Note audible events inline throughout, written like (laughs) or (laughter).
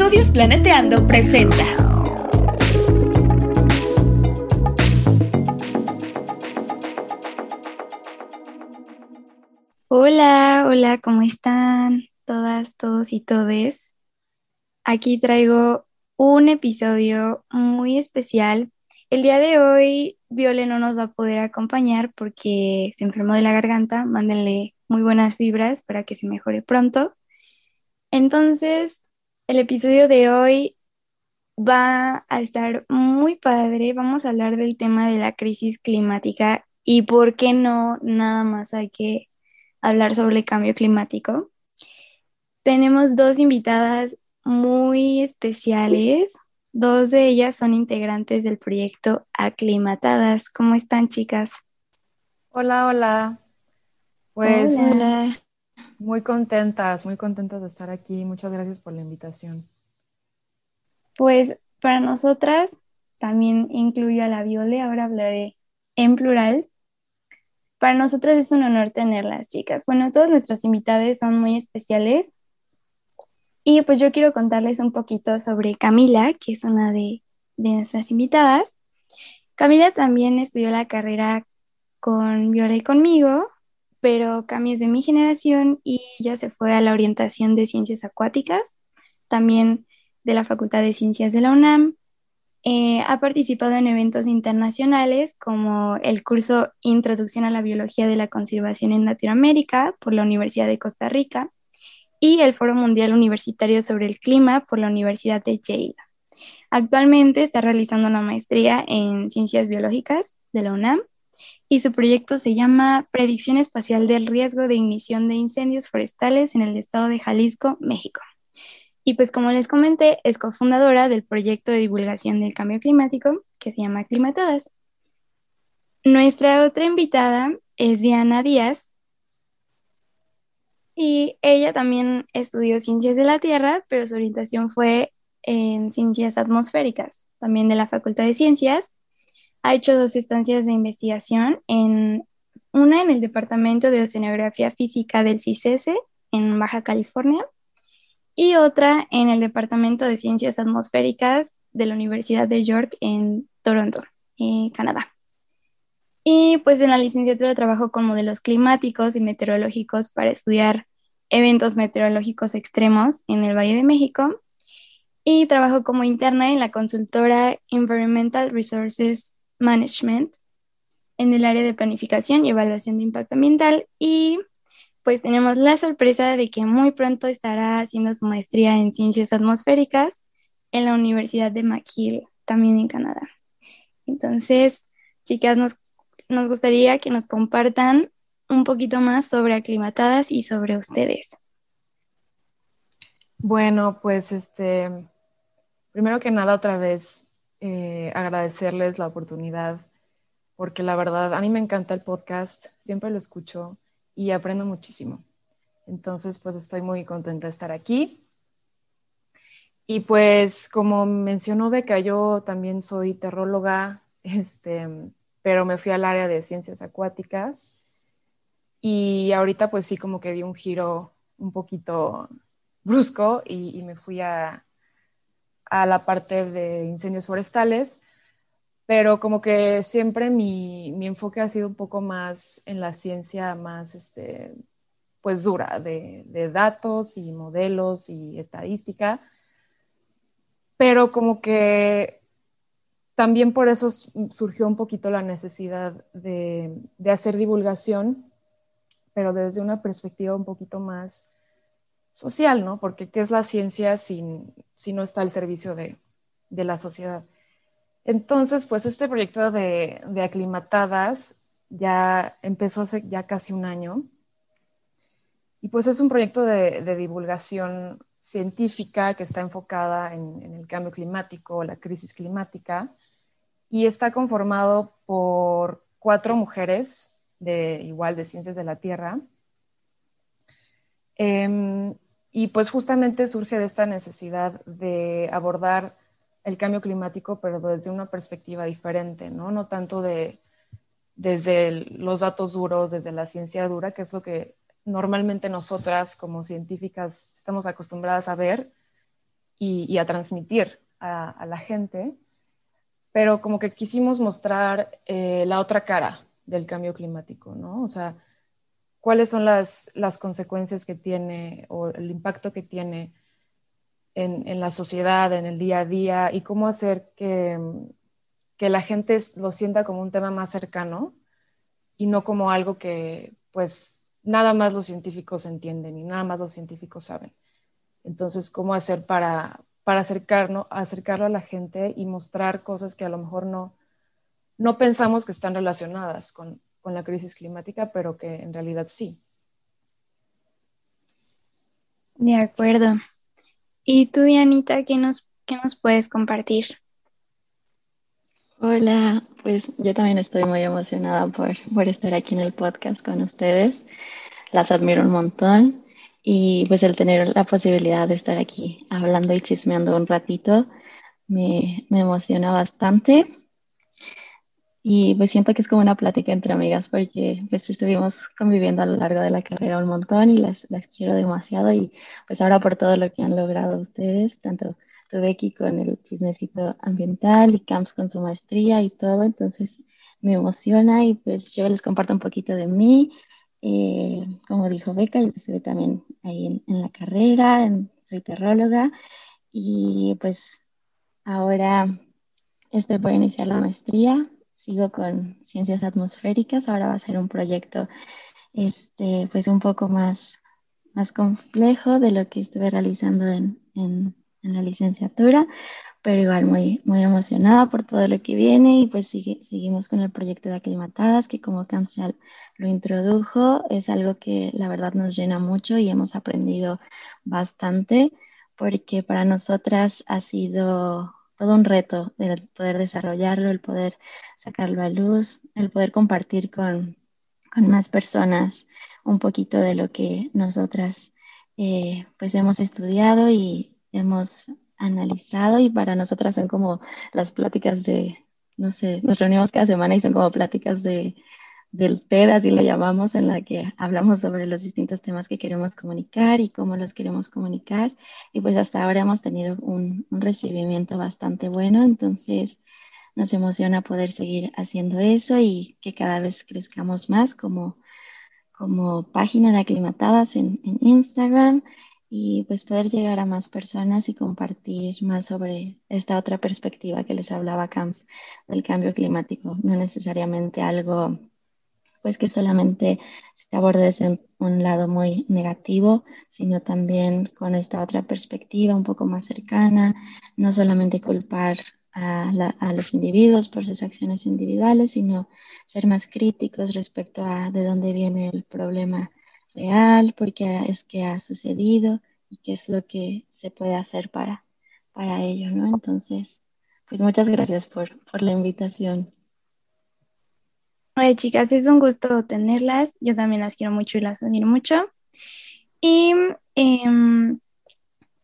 Estudios Planeteando presenta. Hola, hola, ¿cómo están todas, todos y todes? Aquí traigo un episodio muy especial. El día de hoy Viole no nos va a poder acompañar porque se enfermó de la garganta. Mándenle muy buenas vibras para que se mejore pronto. Entonces, el episodio de hoy va a estar muy padre. Vamos a hablar del tema de la crisis climática y por qué no, nada más hay que hablar sobre el cambio climático. Tenemos dos invitadas muy especiales. Dos de ellas son integrantes del proyecto Aclimatadas. ¿Cómo están, chicas? Hola, hola. Pues hola. Muy contentas, muy contentas de estar aquí. Muchas gracias por la invitación. Pues para nosotras, también incluyo a la Viole, ahora hablaré en plural. Para nosotras es un honor tenerlas, chicas. Bueno, todos nuestros invitados son muy especiales y pues yo quiero contarles un poquito sobre Camila, que es una de, nuestras invitadas. Camila también estudió la carrera con Viola y conmigo, pero Cami es de mi generación y ya se fue a la orientación de ciencias acuáticas, también de la Facultad de Ciencias de la UNAM. Eh, ha participado en eventos internacionales como el curso Introducción a la Biología de la Conservación en Latinoamérica por la Universidad de Costa Rica y el Foro Mundial Universitario sobre el Clima por la Universidad de Yale. Actualmente está realizando una maestría en Ciencias Biológicas de la UNAM y su proyecto se llama Predicción Espacial del Riesgo de Ignición de Incendios Forestales en el estado de Jalisco, México. Y pues como les comenté, es cofundadora del proyecto de divulgación del cambio climático que se llama Climatadas. Nuestra otra invitada es Diana Díaz, y ella también estudió ciencias de la Tierra, pero su orientación fue en ciencias atmosféricas, también de la Facultad de Ciencias. Ha hecho dos estancias de investigación, en, una en el Departamento de Oceanografía Física del CICESE en Baja California y otra en el Departamento de Ciencias Atmosféricas de la Universidad de York en Toronto, en Canadá. Y pues en la licenciatura trabajo con modelos climáticos y meteorológicos para estudiar eventos meteorológicos extremos en el Valle de México y trabajo como interna en la consultora Environmental Resources Management en el área de planificación y evaluación de impacto ambiental y pues tenemos la sorpresa de que muy pronto estará haciendo su maestría en ciencias atmosféricas en la Universidad de McGill, también en Canadá. Entonces, chicas, nos, nos gustaría que nos compartan un poquito más sobre aclimatadas y sobre ustedes. Bueno, pues este, primero que nada otra vez eh, agradecerles la oportunidad, porque la verdad a mí me encanta el podcast, siempre lo escucho y aprendo muchísimo. Entonces, pues estoy muy contenta de estar aquí. Y pues como mencionó Beca, yo también soy terróloga, (laughs) este, pero me fui al área de ciencias acuáticas y ahorita pues sí como que di un giro un poquito brusco y, me fui a, a, la parte de incendios forestales, pero como que siempre mi, mi, enfoque ha sido un poco más en la ciencia más, este, pues dura, de, de datos y modelos y estadística, pero como que también por eso surgió un poquito la necesidad de, de hacer divulgación pero desde una perspectiva un poquito más social, ¿no? Porque ¿qué es la ciencia si, no está al servicio de, la sociedad? Entonces, pues este proyecto de, aclimatadas ya empezó hace ya casi un año. Y pues es un proyecto de, divulgación científica que está enfocada en, en, el cambio climático, la crisis climática, y está conformado por cuatro mujeres de igual de ciencias de la Tierra. Em, y pues justamente surge de esta necesidad de abordar el cambio climático, pero desde una perspectiva diferente, ¿no? No tanto de, desde los datos duros, desde la ciencia dura, que es lo que normalmente nosotras como científicas estamos acostumbradas a ver, y, a transmitir a, la gente, pero como que quisimos mostrar eh, la otra cara del cambio climático, ¿no? O sea, cuáles son las, las consecuencias que tiene o el impacto que tiene en, en, la sociedad, en el día a día y cómo hacer que, que la gente lo sienta como un tema más cercano y no como algo que pues nada más los científicos entienden y nada más los científicos saben. Entonces, ¿cómo hacer para, para acercarnos, acercarlo a la gente y mostrar cosas que a lo mejor no, no pensamos que están relacionadas con, con la crisis climática, pero que en realidad sí. De acuerdo. ¿Y tú, Dianita, qué nos, qué nos puedes compartir? Hola, pues yo también estoy muy emocionada por, por estar aquí en el podcast con ustedes. Las admiro un montón y pues el tener la posibilidad de estar aquí hablando y chismeando un ratito me, me emociona bastante. Y pues siento que es como una plática entre amigas porque pues estuvimos conviviendo a lo largo de la carrera un montón y las, las quiero demasiado y pues ahora por todo lo que han logrado ustedes, tanto tu Becky con el chismecito ambiental y Camps con su maestría y todo, entonces me emociona y pues yo les comparto un poquito de mí. Eh, como dijo Beca, yo estuve también ahí en, en la carrera, en, soy terróloga y pues ahora estoy por iniciar la maestría sigo con ciencias atmosféricas, ahora va a ser un proyecto este, pues un poco más, más complejo de lo que estuve realizando en, en, la licenciatura, pero igual muy, muy emocionada por todo lo que viene y pues seguimos con el proyecto de aclimatadas que como CAMSAL lo introdujo, es algo que la verdad nos llena mucho y hemos aprendido bastante porque para nosotras ha sido todo un reto el poder desarrollarlo, el poder sacarlo a luz, el poder compartir con, más personas un poquito de lo que nosotras eh, pues hemos estudiado y hemos analizado y para nosotras son como las pláticas de, no sé, nos reunimos cada semana y son como pláticas de del TED, así lo llamamos, en la que hablamos sobre los distintos temas que queremos comunicar y cómo los queremos comunicar. Y pues hasta ahora hemos tenido un, recibimiento bastante bueno, entonces nos emociona poder seguir haciendo eso y que cada vez crezcamos más como, como página de aclimatadas en, en Instagram y pues poder llegar a más personas y compartir más sobre esta otra perspectiva que les hablaba Camps del cambio climático, no necesariamente algo pues que solamente se aborda desde un, lado muy negativo, sino también con esta otra perspectiva un poco más cercana, no solamente culpar a, a, los individuos por sus acciones individuales, sino ser más críticos respecto a de dónde viene el problema real, por qué es que ha sucedido y qué es lo que se puede hacer para, para ello, ¿no? Entonces, pues muchas gracias por, por la invitación. Oye, chicas, es un gusto tenerlas. Yo también las quiero mucho y las admiro mucho. Y em,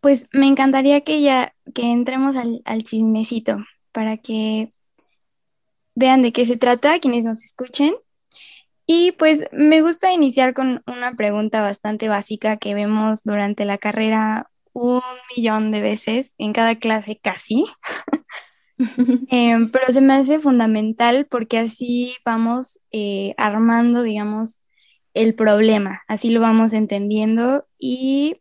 pues me encantaría que ya que entremos al, al, chismecito para que vean de qué se trata, quienes nos escuchen. Y pues me gusta iniciar con una pregunta bastante básica que vemos durante la carrera un millón de veces, en cada clase casi. (laughs) (laughs) Em, pero se me hace fundamental porque así vamos eh, armando, digamos, el problema, así lo vamos entendiendo. Y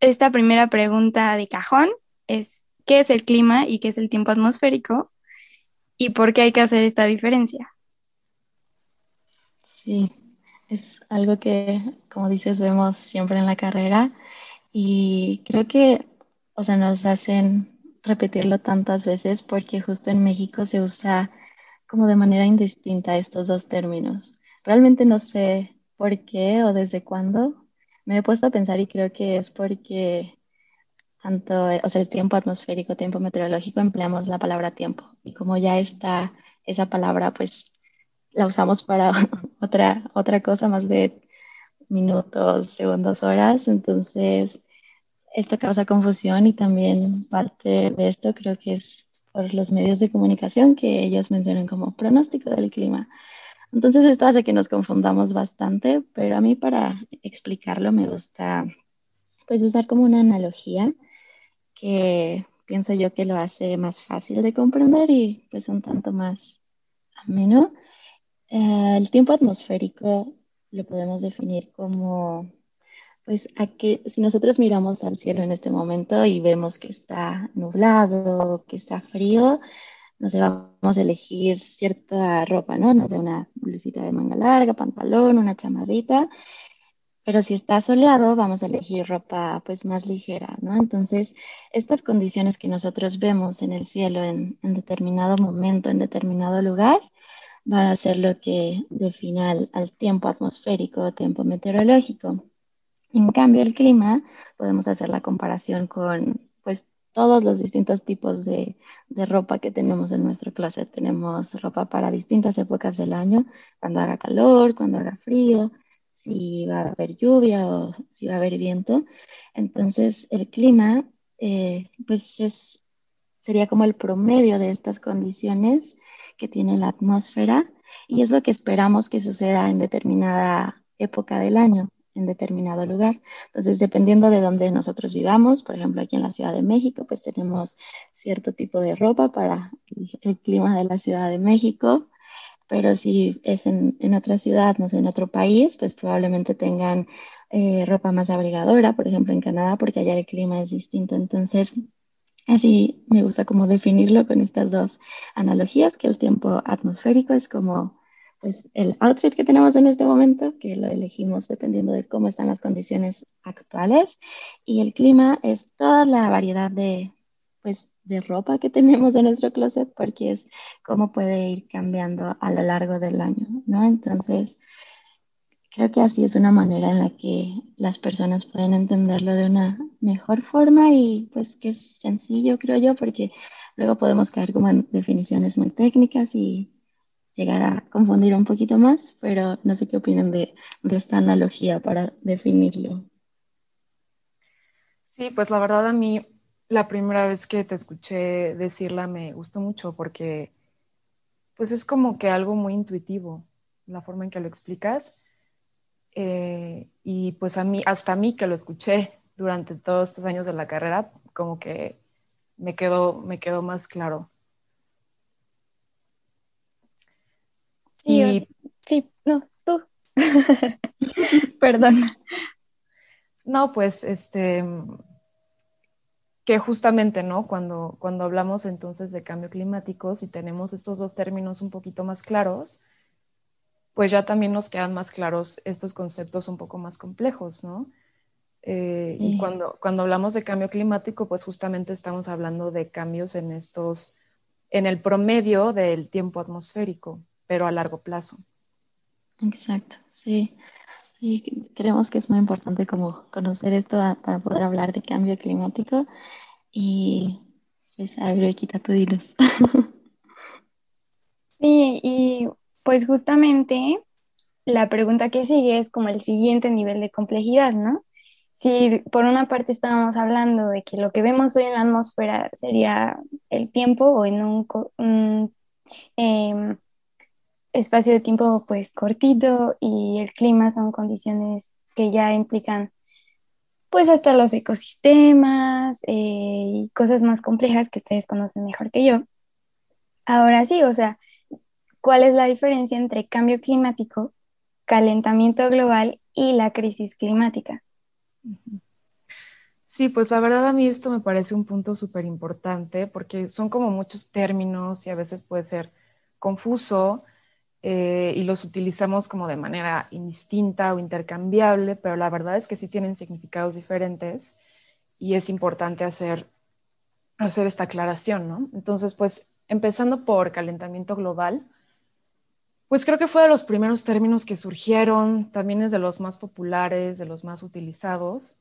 esta primera pregunta de cajón es, ¿qué es el clima y qué es el tiempo atmosférico? ¿Y por qué hay que hacer esta diferencia? Sí, es algo que, como dices, vemos siempre en la carrera y creo que, o sea, nos hacen repetirlo tantas veces porque justo en México se usa como de manera indistinta estos dos términos. Realmente no sé por qué o desde cuándo. Me he puesto a pensar y creo que es porque tanto, o sea, el tiempo atmosférico, tiempo meteorológico, empleamos la palabra tiempo. Y como ya está esa palabra, pues la usamos para (laughs) otra, otra cosa más de minutos, segundos, horas. Entonces, esto causa confusión y también parte de esto creo que es por los medios de comunicación que ellos mencionan como pronóstico del clima. Entonces esto hace que nos confundamos bastante, pero a mí para explicarlo me gusta pues usar como una analogía que pienso yo que lo hace más fácil de comprender y pues un tanto más ameno. Eh, el tiempo atmosférico lo podemos definir como, pues, a que si nosotros miramos al cielo en este momento y vemos que está nublado, que está frío, no sé, vamos a elegir cierta ropa, ¿no? No sé, una blusita de manga larga, pantalón, una chamarrita. Pero si está soleado, vamos a elegir ropa pues más ligera, ¿no? Entonces, estas condiciones que nosotros vemos en el cielo en, en determinado momento, en determinado lugar, van a ser lo que defina al, al tiempo atmosférico, tiempo meteorológico. En cambio, el clima, podemos hacer la comparación con pues todos los distintos tipos de, de, ropa que tenemos en nuestro closet. Tenemos ropa para distintas épocas del año, cuando haga calor, cuando haga frío, si va a haber lluvia o si va a haber viento. Entonces, el clima, eh, pues es, sería como el promedio de estas condiciones que tiene la atmósfera y es lo que esperamos que suceda en determinada época del año, en determinado lugar. Entonces, dependiendo de donde nosotros vivamos, por ejemplo, aquí en la Ciudad de México, pues tenemos cierto tipo de ropa para el clima de la Ciudad de México, pero si es en, en otra ciudad, no sé, en otro país, pues probablemente tengan eh, ropa más abrigadora, por ejemplo, en Canadá, porque allá el clima es distinto. Entonces, Así me gusta como definirlo con estas dos analogías, que el tiempo atmosférico es como pues, el outfit que tenemos en este momento, que lo elegimos dependiendo de cómo están las condiciones actuales, y el clima es toda la variedad de, pues, de ropa que (laughs) tenemos en nuestro closet, porque es cómo puede ir cambiando a lo largo del año, ¿no? Entonces, Creo que así es una manera en la que las personas pueden entenderlo de una mejor forma y pues que es sencillo, creo yo, porque luego podemos caer como en definiciones muy técnicas y llegar a confundir un poquito más, pero no sé qué opinan de, de esta analogía para definirlo. Sí, pues la verdad a mí la primera vez que te escuché decirla me gustó mucho porque pues es como que algo muy intuitivo, la forma en que lo explicas eh, y pues a mí, hasta a mí que lo escuché durante todos estos años de la carrera, como que me quedó, me quedó más claro. Sí, sí, no, tú. (laughs) Perdón. No, pues este que justamente, ¿no? Cuando, cuando hablamos entonces de cambio climático, si tenemos estos dos términos un poquito más claros, pues ya también nos quedan más claros estos conceptos un poco más complejos, ¿no? Eh, y cuando, cuando hablamos de cambio climático, pues justamente estamos hablando de cambios en estos, en el promedio del tiempo atmosférico, pero a largo plazo. Exacto, sí. Sí, creemos que es muy importante como conocer esto para poder hablar de cambio climático y pues abre y quita tu dilos. (laughs) Sí, y pues justamente la pregunta que sigue es como el siguiente nivel de complejidad, ¿no? Si por una parte estábamos hablando de que lo que vemos hoy en la atmósfera sería el tiempo o en un, em, espacio de tiempo pues cortito y el clima son condiciones que ya implican pues hasta los ecosistemas eh, y cosas más complejas que ustedes conocen mejor que yo. Ahora sí, o sea, ¿Cuál es la diferencia entre cambio climático, calentamiento global y la crisis climática? Sí, pues la verdad a mí esto me parece un punto súper importante porque son como muchos términos y a veces puede ser confuso eh, y los utilizamos como de manera indistinta o intercambiable, pero la verdad es que sí tienen significados diferentes y es importante hacer, hacer esta aclaración, ¿no? Entonces, pues empezando por calentamiento global, pues creo que fue de los primeros términos que surgieron, también es de los más populares, de los más utilizados.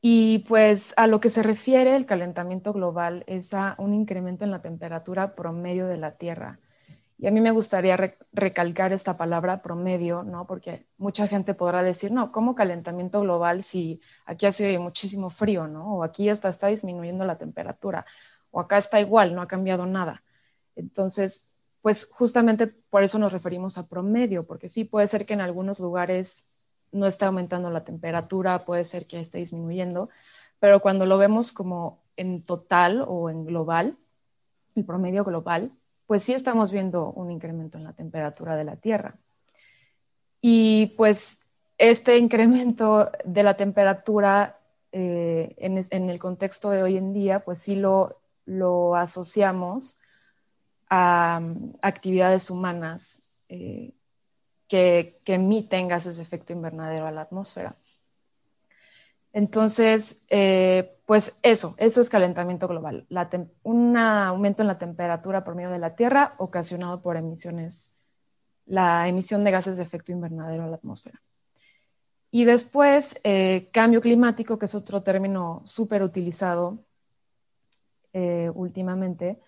Y pues a lo que se refiere el calentamiento global es a un incremento en la temperatura promedio de la Tierra. Y a mí me gustaría recalcar esta palabra promedio, ¿no? Porque mucha gente podrá decir, no, ¿cómo calentamiento global si aquí hace muchísimo frío, ¿no? O aquí hasta está disminuyendo la temperatura, o acá está igual, no ha cambiado nada. Entonces, pues justamente por eso nos referimos a promedio, porque sí puede ser que en algunos lugares no esté aumentando la temperatura, puede ser que esté disminuyendo, pero cuando lo vemos como en total o en global, el promedio global, pues sí estamos viendo un incremento en la temperatura de la Tierra. Y pues este incremento de la temperatura eh, en, el contexto de hoy en día, pues sí lo, lo asociamos a um, actividades humanas eh, que, que, emiten gases de efecto invernadero a la atmósfera. Entonces, eh, pues eso, eso es calentamiento global, un aumento en la temperatura por medio de la Tierra ocasionado por emisiones, la emisión de gases de efecto invernadero a la atmósfera. Y después, eh, cambio climático, que es otro término súper utilizado eh, últimamente,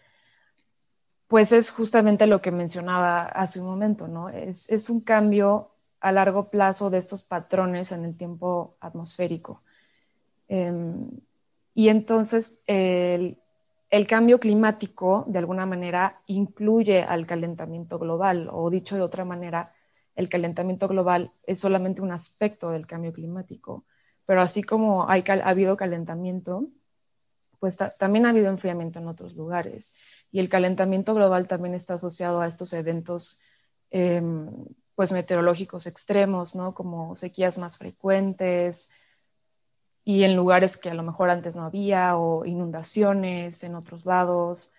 pues es justamente lo que mencionaba hace un momento, ¿no? Es, es un cambio a largo plazo de estos patrones en el tiempo atmosférico. Em, y entonces el, cambio climático, de alguna manera, incluye al calentamiento global, o dicho de otra manera, el calentamiento global es solamente un aspecto del cambio climático. Pero así como ha habido calentamiento, pues también ha habido enfriamiento en otros lugares. Y el calentamiento global también está asociado a estos eventos em, pues meteorológicos extremos, ¿no? Como sequías más frecuentes, y en lugares que a lo mejor antes no había, o inundaciones en otros lados,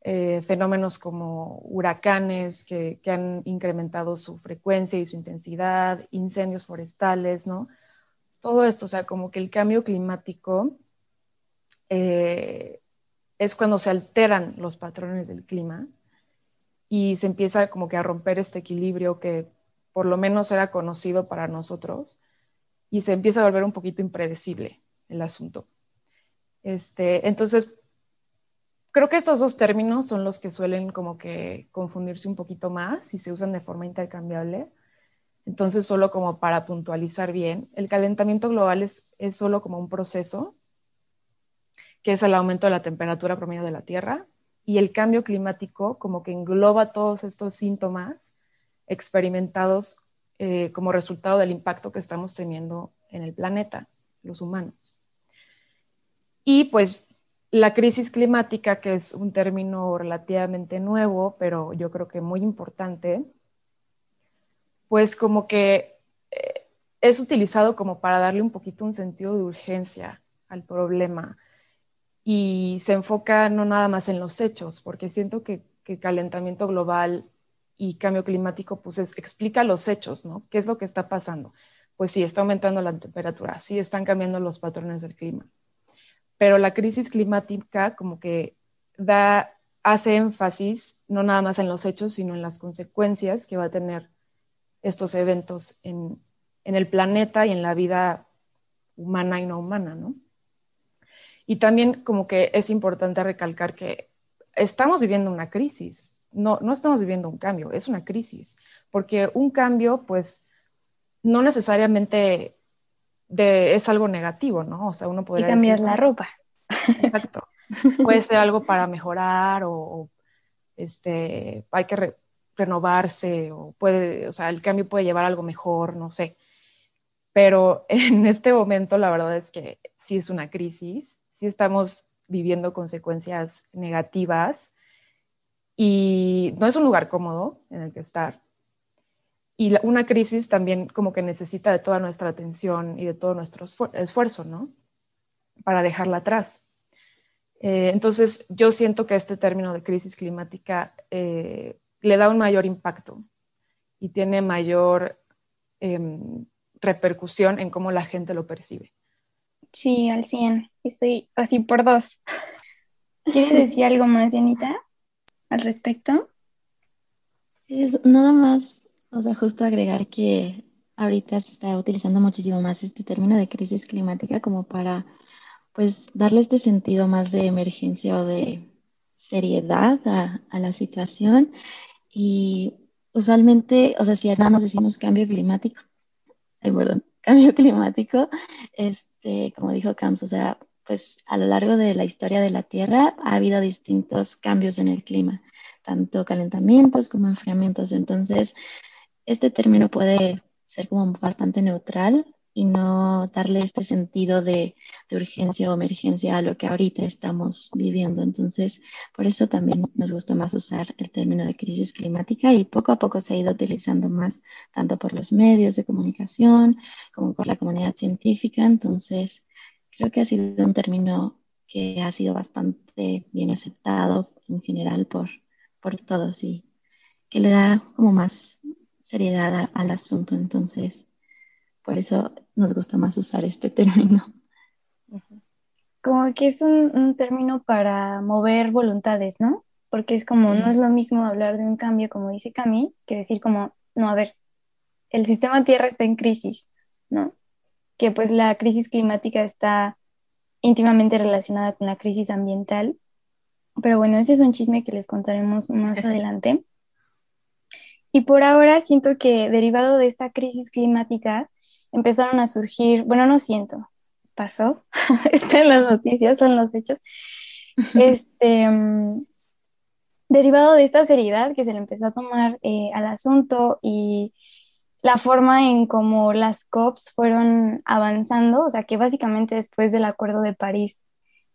eh, fenómenos como huracanes que, han incrementado su frecuencia y su intensidad, incendios forestales, ¿no? Todo esto, o sea, como que el cambio climático eh, es cuando se alteran los patrones del clima y se empieza como que a romper este equilibrio que por lo menos era conocido para nosotros y se empieza a volver un poquito impredecible el asunto. Este, entonces, creo que estos dos términos son los que suelen como que confundirse un poquito más y se usan de forma intercambiable. Entonces, solo como para puntualizar bien, el calentamiento global es, es solo como un proceso, que es el aumento de la temperatura promedio de la Tierra, y el cambio climático como que engloba todos estos síntomas experimentados eh, como resultado del impacto que estamos teniendo en el planeta, los humanos. Y pues la crisis climática, que es un término relativamente nuevo, pero yo creo que muy importante, pues como que eh, es utilizado como para darle un poquito un sentido de urgencia al problema y se enfoca no nada más en los hechos, porque siento que, que calentamiento global y cambio climático, pues explica los hechos, ¿no? ¿Qué es lo que está pasando? Pues sí, está aumentando la temperatura, sí, están cambiando los patrones del clima. Pero la crisis climática como que da, hace énfasis no nada más en los hechos, sino en las consecuencias que va a tener estos eventos en, en el planeta y en la vida humana y no humana, ¿no? Y también como que es importante recalcar que estamos viviendo una crisis, no, no estamos viviendo un cambio, es una crisis, porque un cambio, pues, no necesariamente es algo negativo, ¿no? O sea, uno podría y cambiar la ropa. Exacto. Puede ser algo para mejorar o, este, hay que renovarse o puede, o sea, el cambio puede llevar a algo mejor, no sé. Pero (laughs) en este momento la verdad es que sí es una crisis, sí estamos viviendo consecuencias negativas y no es un lugar cómodo en el que estar. Y una crisis también como que necesita de toda nuestra atención y de todo nuestro esfuerzo, ¿no? Para dejarla atrás. Eh, entonces, yo siento que este término de crisis climática eh, le da un mayor impacto y tiene mayor em, repercusión en cómo la gente lo percibe. Sí, al 100. Estoy así por dos. ¿Quieres decir algo más, Janita? Al respecto? Es nada más, o sea, justo agregar que ahorita se está utilizando muchísimo más este término de crisis climática como para, pues, darle este sentido más de emergencia o de seriedad a, la situación. Y usualmente, o sea, si nada más decimos cambio climático, ay, perdón, (laughs) cambio climático, este, como dijo Camps, o sea, pues a lo largo de la historia de la Tierra ha habido distintos cambios en el clima, tanto calentamientos como enfriamientos. Entonces, este término puede ser como bastante neutral y no darle este sentido de, urgencia o emergencia a lo que ahorita estamos viviendo. Entonces, por eso también nos gusta más usar el término de crisis climática y poco a poco se ha ido utilizando más tanto por los medios de comunicación como por la comunidad científica. Entonces, creo que ha sido un término que ha sido bastante bien aceptado en general por, por todos y que le da como más seriedad al asunto. Entonces, por eso nos gusta más usar este (laughs) término. Como que es un, término para mover voluntades, ¿no? Porque es como, no es lo mismo hablar de un cambio, como dice Cami, que decir como, no, a ver, el sistema Tierra está en crisis, ¿no? Que pues la crisis climática está íntimamente relacionada con la crisis ambiental. Pero bueno, ese es un chisme que les contaremos más adelante. Y por ahora siento que derivado de esta crisis climática, empezaron a surgir, bueno, no siento, pasó, (laughs) está en las noticias, son los hechos, este, derivado de esta seriedad que se le empezó a tomar eh, al asunto y la forma en cómo las COPs fueron avanzando, o sea, que básicamente después del Acuerdo de París,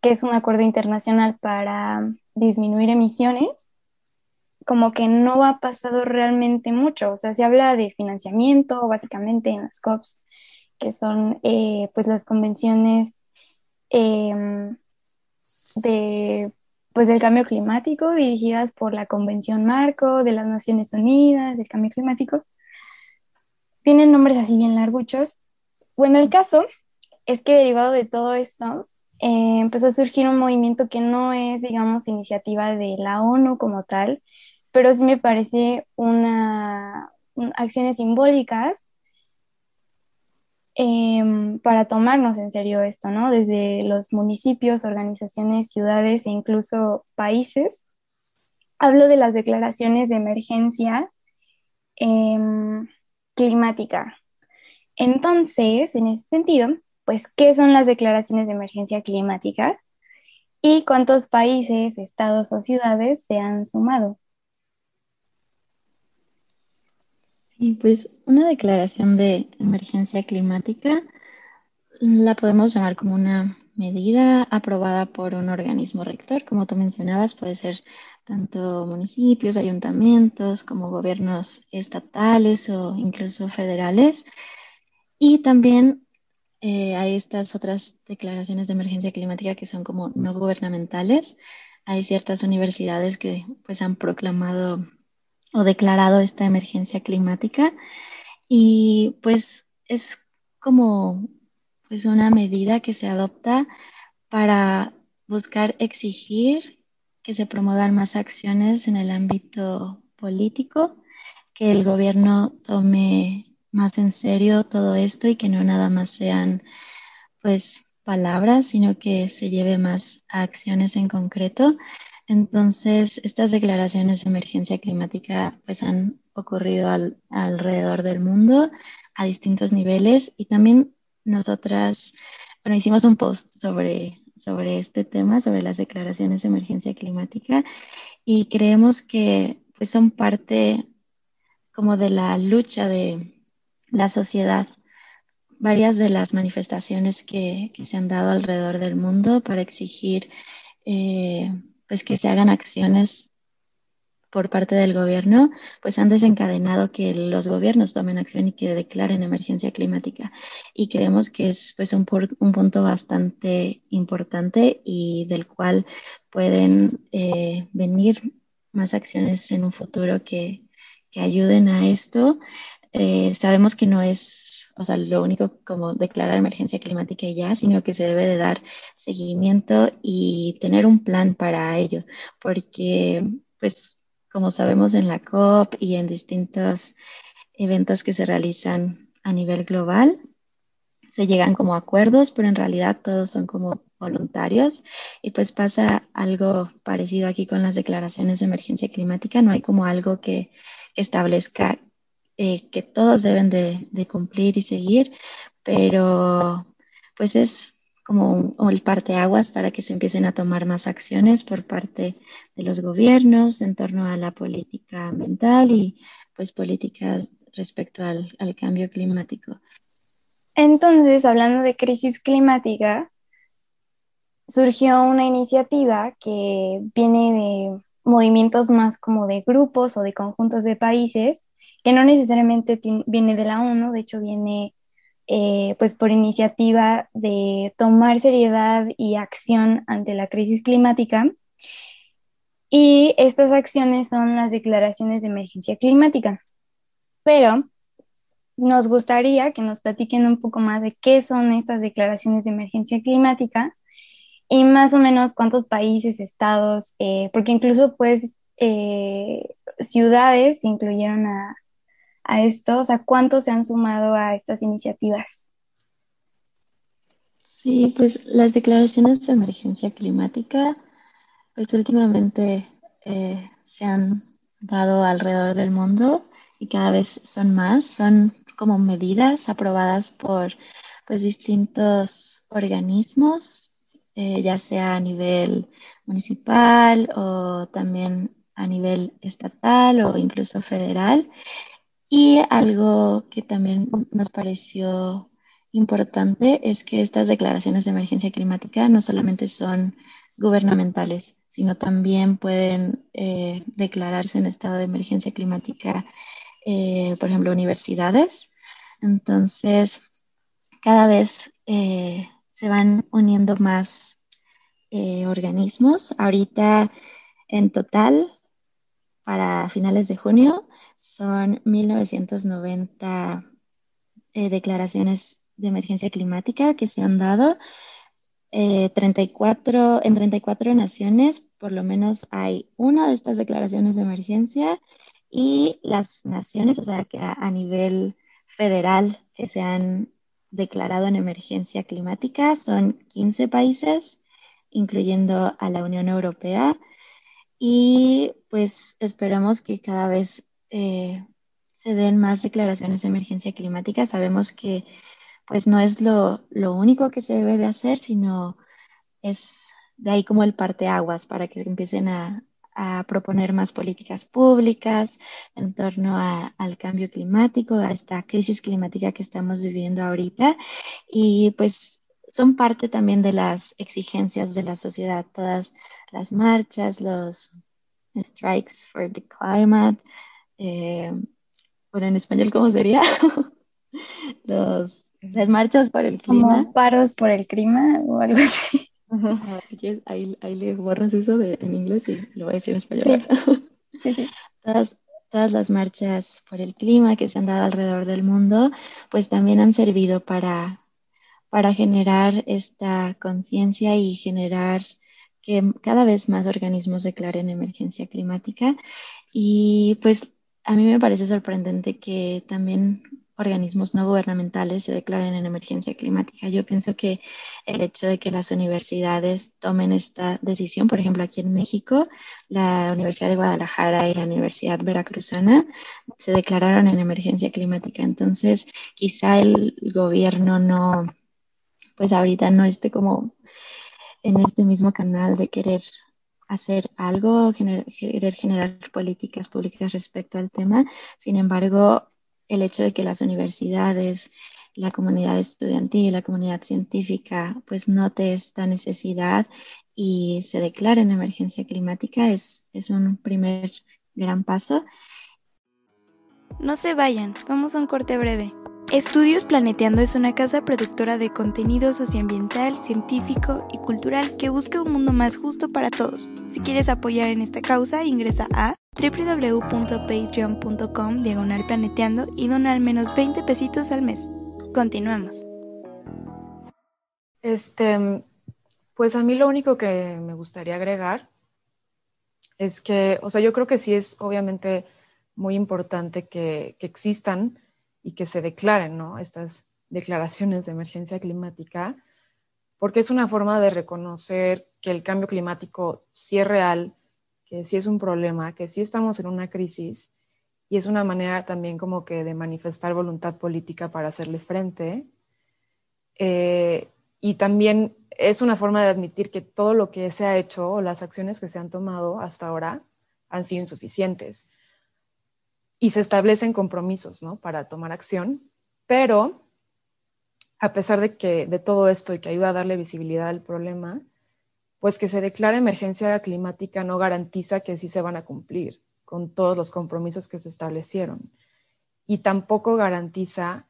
que es un acuerdo internacional para disminuir emisiones, como que no ha pasado realmente mucho, o sea, se habla de financiamiento básicamente en las COPs, que son eh, pues las convenciones em, de pues del cambio climático dirigidas por la Convención Marco de las Naciones Unidas del cambio climático. Tienen nombres así bien larguchos. Bueno, el caso es que derivado de todo esto eh, empezó a surgir un movimiento que no es, digamos, iniciativa de la ONU como tal, pero sí me parece una, acciones simbólicas Em, para tomarnos en serio esto, ¿no? Desde los municipios, organizaciones, ciudades e incluso países. Hablo de las declaraciones de emergencia em, climática. Entonces, en ese sentido, pues, ¿qué son las declaraciones de emergencia climática? ¿Y cuántos países, estados o ciudades se han sumado? Y pues una declaración de emergencia climática la podemos llamar como una medida aprobada por un organismo rector, como tú mencionabas, puede ser tanto municipios, ayuntamientos, como gobiernos estatales o incluso federales. Y también eh, hay estas otras declaraciones de emergencia climática que son como no gubernamentales. Hay ciertas universidades que pues han proclamado o declarado esta emergencia climática y pues es como pues una medida que se adopta para buscar exigir que se promuevan más acciones en el ámbito político, que el gobierno tome más en serio todo esto y que no nada más sean pues palabras, sino que se lleve más acciones en concreto. Entonces, estas declaraciones de emergencia climática pues han ocurrido alrededor del mundo a distintos niveles y también nosotras, bueno, hicimos un post sobre, sobre este tema, sobre las declaraciones de emergencia climática y creemos que pues son parte como de la lucha de la sociedad. Varias de las manifestaciones que, se han dado alrededor del mundo para exigir eh, pues que se hagan acciones por parte del gobierno, pues han desencadenado que los gobiernos tomen acción y que declaren emergencia climática. Y creemos que es pues un, un punto bastante importante y del cual pueden eh, venir más acciones en un futuro que, que ayuden a esto. Eh, sabemos que no es o sea, lo único como declarar emergencia climática ya, sino que se debe de dar seguimiento y tener un plan para ello, porque pues como sabemos en la COP y en distintos eventos que se realizan a nivel global, se llegan como acuerdos, pero en realidad todos son como voluntarios. Y pues pasa algo parecido aquí con las declaraciones de emergencia climática, no hay como algo que establezca eh, que todos deben de, cumplir y seguir, pero pues es como el parteaguas para que se empiecen a tomar más acciones por parte de los gobiernos en torno a la política ambiental y pues política respecto al, cambio climático. Entonces, hablando de crisis climática, surgió una iniciativa que viene de movimientos más como de grupos o de conjuntos de países, que no necesariamente viene de la ONU, de hecho viene eh, pues por iniciativa de tomar seriedad y acción ante la crisis climática. Y estas acciones son las declaraciones de emergencia climática. Pero nos gustaría que nos platiquen un poco más de qué son estas declaraciones de emergencia climática y más o menos cuántos países, estados, eh, porque incluso pues eh, ciudades incluyeron a, a esto, o sea, cuántos se han sumado a estas iniciativas. Sí, pues las declaraciones de emergencia climática, pues últimamente eh, se han dado alrededor del mundo y cada vez son más, son como medidas aprobadas por pues distintos organismos eh, ya sea a nivel municipal o también a nivel estatal o incluso federal. Y algo que también nos pareció importante es que estas declaraciones de emergencia climática no solamente son gubernamentales, sino también pueden eh, declararse en estado de emergencia climática, eh, por ejemplo, universidades. Entonces, cada vez se van uniendo más eh, organismos. Ahorita en total, para finales de junio, son 1990 eh, declaraciones de emergencia climática que se han dado. 34, eh, en 34 naciones, por lo menos hay una de estas declaraciones de emergencia y las naciones, o sea, que a nivel federal que se han declarado en emergencia climática. Son 15 países, incluyendo a la Unión Europea. Y pues esperamos que cada vez eh, se den más declaraciones de emergencia climática. Sabemos que pues no es lo, lo único que se debe de hacer, sino es de ahí como el parteaguas para que empiecen a, a proponer más políticas públicas en torno al cambio climático, a esta crisis climática que estamos viviendo ahorita. Y pues son parte también de las exigencias de la sociedad, todas las marchas, los strikes for the climate. Eh, bueno, en español, ¿cómo sería? (laughs) los, las marchas por el clima. paros por el clima o algo así ahí, le borras eso en inglés y lo voy a decir en español. (laughs) Todas, todas las marchas por el clima que se han dado alrededor del mundo, pues también han servido para, para generar esta conciencia y generar que cada vez más organismos declaren emergencia climática. Y pues a mí me parece sorprendente que también organismos no gubernamentales se declaren en emergencia climática. Yo pienso que el hecho de que las universidades tomen esta decisión, por ejemplo, aquí en México, la Universidad de Guadalajara y la Universidad Veracruzana se declararon en emergencia climática. Entonces, quizá el gobierno no, pues ahorita no esté como en este mismo canal de querer hacer algo, querer generar políticas públicas respecto al tema. Sin embargo, el hecho de que las universidades, la comunidad estudiantil, la comunidad científica, pues note esta necesidad y se declare en emergencia climática es, es un primer gran paso. No se vayan, vamos a un corte breve. Estudios Planeteando es una casa productora de contenido socioambiental, científico y cultural que busca un mundo más justo para todos. Si quieres apoyar en esta causa, ingresa a www.patreon.com diagonal planeteando y dona al menos 20 pesitos al mes. Continuamos. Este, pues a mí lo único que me gustaría agregar es que, o sea, yo creo que sí es obviamente muy importante que, que existan y que se declaren estas declaraciones de emergencia climática, porque es una forma de reconocer que el cambio climático sí es real, que sí es un problema, que sí estamos en una crisis y es una manera también como que de manifestar voluntad política para hacerle frente. Eh, y también es una forma de admitir que todo lo que se ha hecho o las acciones que se han tomado hasta ahora han sido insuficientes y se establecen compromisos ¿no? para tomar acción, pero a pesar de que de todo esto y que ayuda a darle visibilidad al problema, pues que se declare emergencia climática no garantiza que sí se van a cumplir con todos los compromisos que se establecieron. Y tampoco garantiza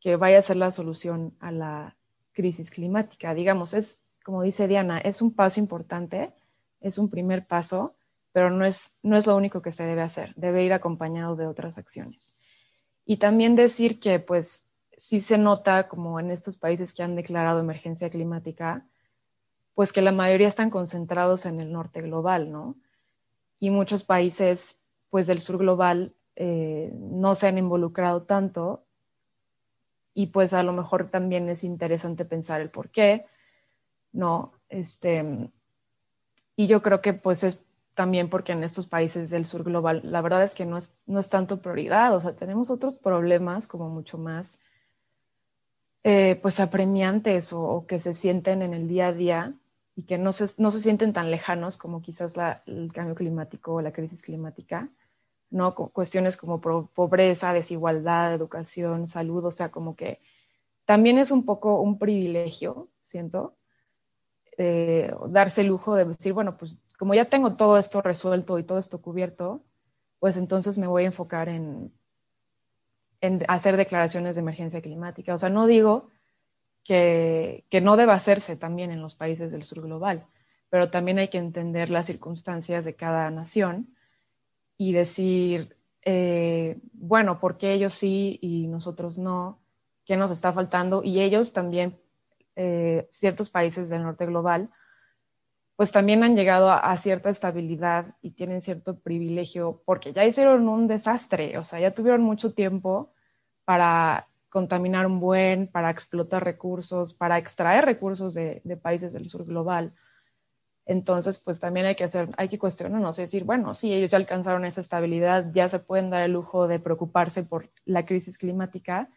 que vaya a ser la solución a la crisis climática. Digamos, es, como dice Diana, es un paso importante, es un primer paso, pero no es, no es lo único que se debe hacer, debe ir acompañado de otras acciones. Y también decir que, pues, sí se nota, como en estos países que han declarado emergencia climática, pues que la mayoría están concentrados en el norte global, ¿no? Y muchos países, pues del sur global, eh, no se han involucrado tanto y pues a lo mejor también es interesante pensar el por qué, ¿no? Este, y yo creo que pues es también porque en estos países del sur global la verdad es que no es, no es tanto prioridad, o sea, tenemos otros problemas como mucho más eh, pues apremiantes o, que se sienten en el día a día y que no se, no se sienten tan lejanos como quizás la, el cambio climático o la crisis climática, ¿no? Cuestiones como pobreza, desigualdad, educación, salud, o sea, como que también es un poco un privilegio, siento, eh, darse el lujo de decir, bueno, pues como ya tengo todo esto resuelto y todo esto cubierto, pues entonces me voy a enfocar en, hacer declaraciones de emergencia climática. O sea, no digo que, que, no deba hacerse también en los países del sur global, pero también hay que entender las circunstancias de cada nación y decir, eh, bueno, ¿por qué ellos sí y nosotros no? ¿Qué nos está faltando? Y ellos también, eh, ciertos países del norte global, pues también han llegado a, cierta estabilidad y tienen cierto privilegio porque ya hicieron un desastre, o sea, ya tuvieron mucho tiempo para contaminar un buen, para explotar recursos, para extraer recursos de, de países del sur global. Entonces, pues también hay que hacer, hay que cuestionarnos y decir, bueno, sí, ellos ya alcanzaron esa estabilidad, ya se pueden dar el lujo de preocuparse por la crisis climática,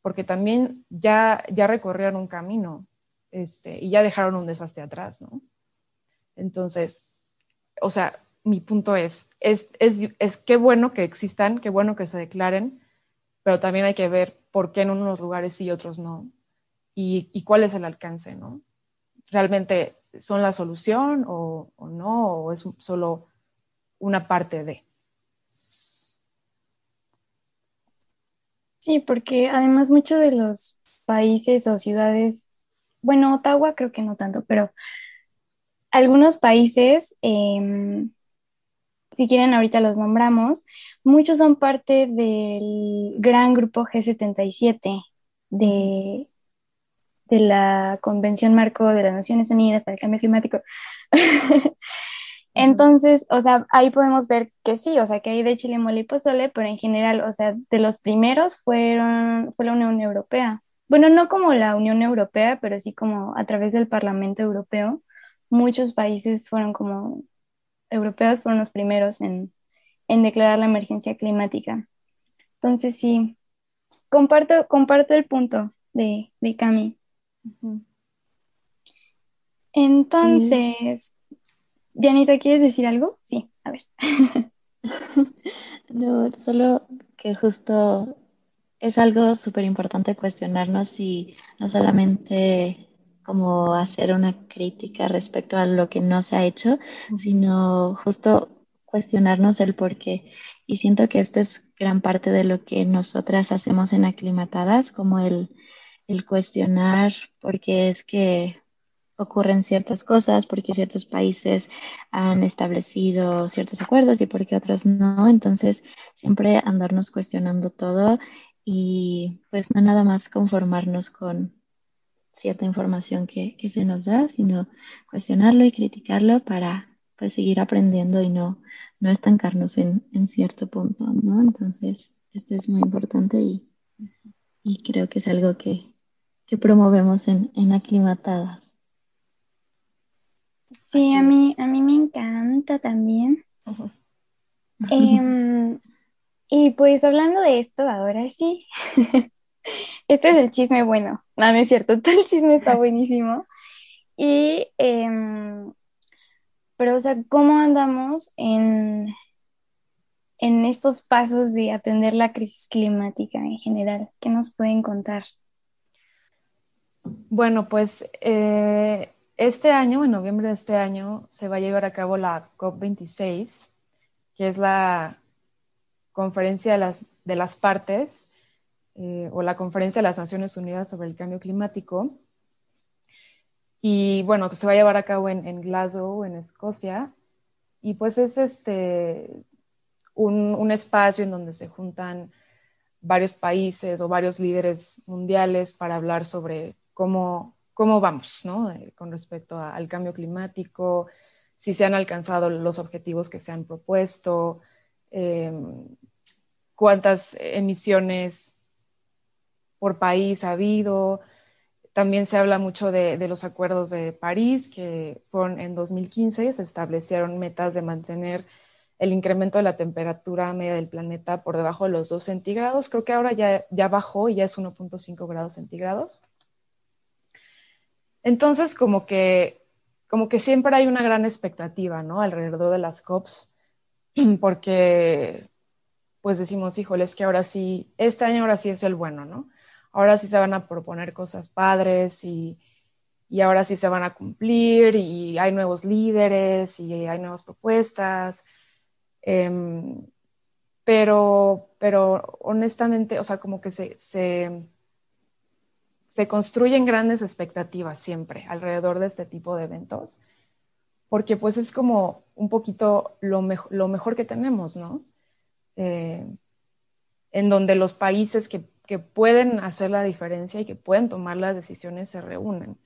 porque también ya, ya recorrieron un camino este, y ya dejaron un desastre atrás, ¿no? Entonces, o sea, mi punto es, es, es, es qué bueno que existan, qué bueno que se declaren, pero también hay que ver por qué en unos lugares sí y otros no, y, y cuál es el alcance, ¿no? ¿Realmente son la solución o, o no, o es solo una parte de? Sí, porque además muchos de los países o ciudades, bueno, Ottawa creo que no tanto, pero algunos países, eh, si quieren ahorita los nombramos, muchos son parte del gran grupo G77 de, de la Convención Marco de las Naciones Unidas para el Cambio Climático. (laughs) Entonces, o sea, ahí podemos ver que sí, o sea, que hay de Chile, mole y pozole, pero en general, o sea, de los primeros fueron, fue la Unión Europea. Bueno, no como la Unión Europea, pero sí como a través del Parlamento Europeo muchos países fueron como europeos, fueron los primeros en, declarar la emergencia climática. Entonces sí, comparto, comparto el punto de, de Cami. Entonces, Dianita, ¿quieres decir algo? Sí, a ver. (laughs) no, solo que justo es algo súper importante cuestionarnos y no solamente como hacer una crítica respecto a lo que no se ha hecho, sino justo cuestionarnos el por qué. Y siento que esto es gran parte de lo que nosotras hacemos en Aclimatadas, como el, el cuestionar por qué es que ocurren ciertas cosas, por qué ciertos países han establecido ciertos acuerdos y por qué otros no. Entonces, siempre andarnos cuestionando todo y pues no nada más conformarnos con cierta información que, se nos da, sino cuestionarlo y criticarlo para pues, seguir aprendiendo y no, no estancarnos en, cierto punto, ¿no? Entonces, esto es muy importante y, creo que es algo que, promovemos en, Aclimatadas. Sí, a mí, a mí me encanta también. Em, y pues hablando de esto, ahora sí, (laughs) Este es el chisme bueno. No, no es cierto, (laughs) todo el chisme está buenísimo. Y, em, pero, o sea, ¿cómo andamos en, en estos pasos de atender la crisis climática en general? ¿Qué nos pueden contar? Bueno, pues eh, este año, en noviembre de este año, se va a llevar a cabo la COP26, que es la conferencia de las, de las partes eh, o la conferencia de las Naciones Unidas sobre el cambio climático. Y bueno, que se va a llevar a cabo en, en Glasgow, en Escocia. Y pues es este un, un espacio en donde se juntan varios países o varios líderes mundiales para hablar sobre cómo, cómo vamos ¿no? Eh, con respecto a, al cambio climático, si se han alcanzado los objetivos que se han propuesto, eh, cuántas emisiones por país ha habido. También se habla mucho de, de, los acuerdos de París, que fueron en 2015, se establecieron metas de mantener el incremento de la temperatura media del planeta por debajo de los 2 centígrados. Creo que ahora ya, ya bajó y ya es 1.5 grados centígrados. Entonces, como que, como que siempre hay una gran expectativa, ¿no? Alrededor de las COPs, (clears throat) porque pues decimos, híjole, es que ahora sí, este año ahora sí es el bueno, ¿no? Ahora sí se van a proponer cosas padres y, y ahora sí se van a cumplir y hay nuevos líderes y hay nuevas propuestas. Eh, pero, pero honestamente, o sea, como que se, se, se construyen grandes expectativas siempre alrededor de este tipo de eventos, porque pues es como un poquito lo, lo mejor que tenemos, ¿no? Eh, en donde los países que, que, pueden hacer la diferencia y que pueden tomar las decisiones se reúnen.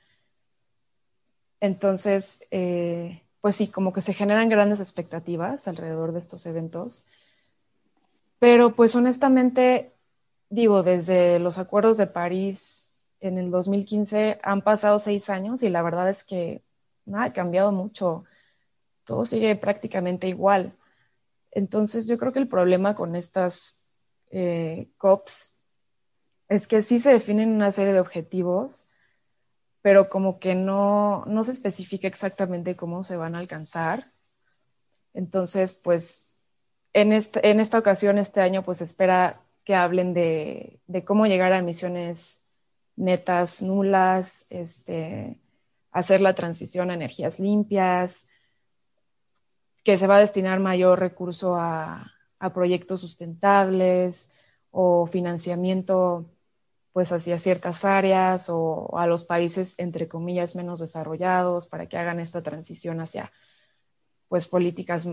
Entonces, eh, pues sí, como que se generan grandes expectativas alrededor de estos eventos, pero pues honestamente, digo, desde los acuerdos de París en el 2015 han pasado seis años y la verdad es que nada ha cambiado mucho. Todo sigue prácticamente igual. Entonces yo creo que el problema con estas eh, COPs es que sí se definen una serie de objetivos, pero como que no, no se especifica exactamente cómo se van a alcanzar. Entonces, pues en, este, en esta ocasión, este año, pues espera que hablen de, de cómo llegar a emisiones netas nulas, este, hacer la transición a energías limpias, que se va a destinar mayor recurso a, a proyectos sustentables o financiamiento pues hacia ciertas áreas o a los países entre comillas menos desarrollados para que hagan esta transición hacia pues políticas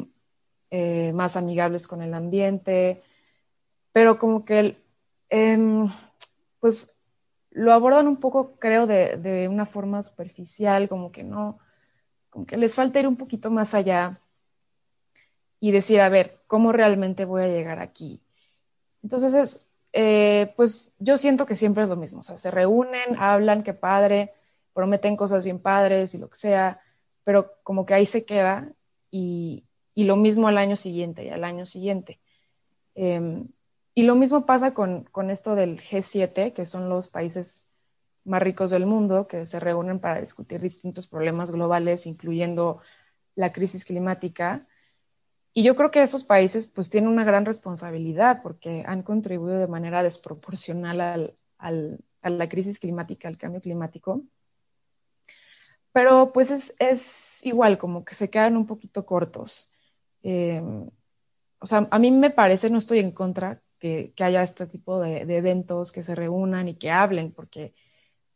eh, más amigables con el ambiente pero como que eh, pues lo abordan un poco, creo, de, de, una forma superficial, como que no, como que les falta ir un poquito más allá y decir, a ver, ¿cómo realmente voy a llegar aquí? Entonces, es, eh, pues yo siento que siempre es lo mismo, o sea, se reúnen, hablan, qué padre, prometen cosas bien padres y lo que sea, pero como que ahí se queda y, lo mismo al año siguiente y al año siguiente. Eh, y lo mismo pasa con, con, esto del G7, que son los países más ricos del mundo, que se reúnen para discutir distintos problemas globales, incluyendo la crisis climática. Y yo creo que esos países pues tienen una gran responsabilidad porque han contribuido de manera desproporcional al, al, a la crisis climática, al cambio climático. Pero pues es, es igual, como que se quedan un poquito cortos. Eh, o sea, a mí me parece, no estoy en contra, que, que haya este tipo de, de, eventos, que se reúnan y que hablen, porque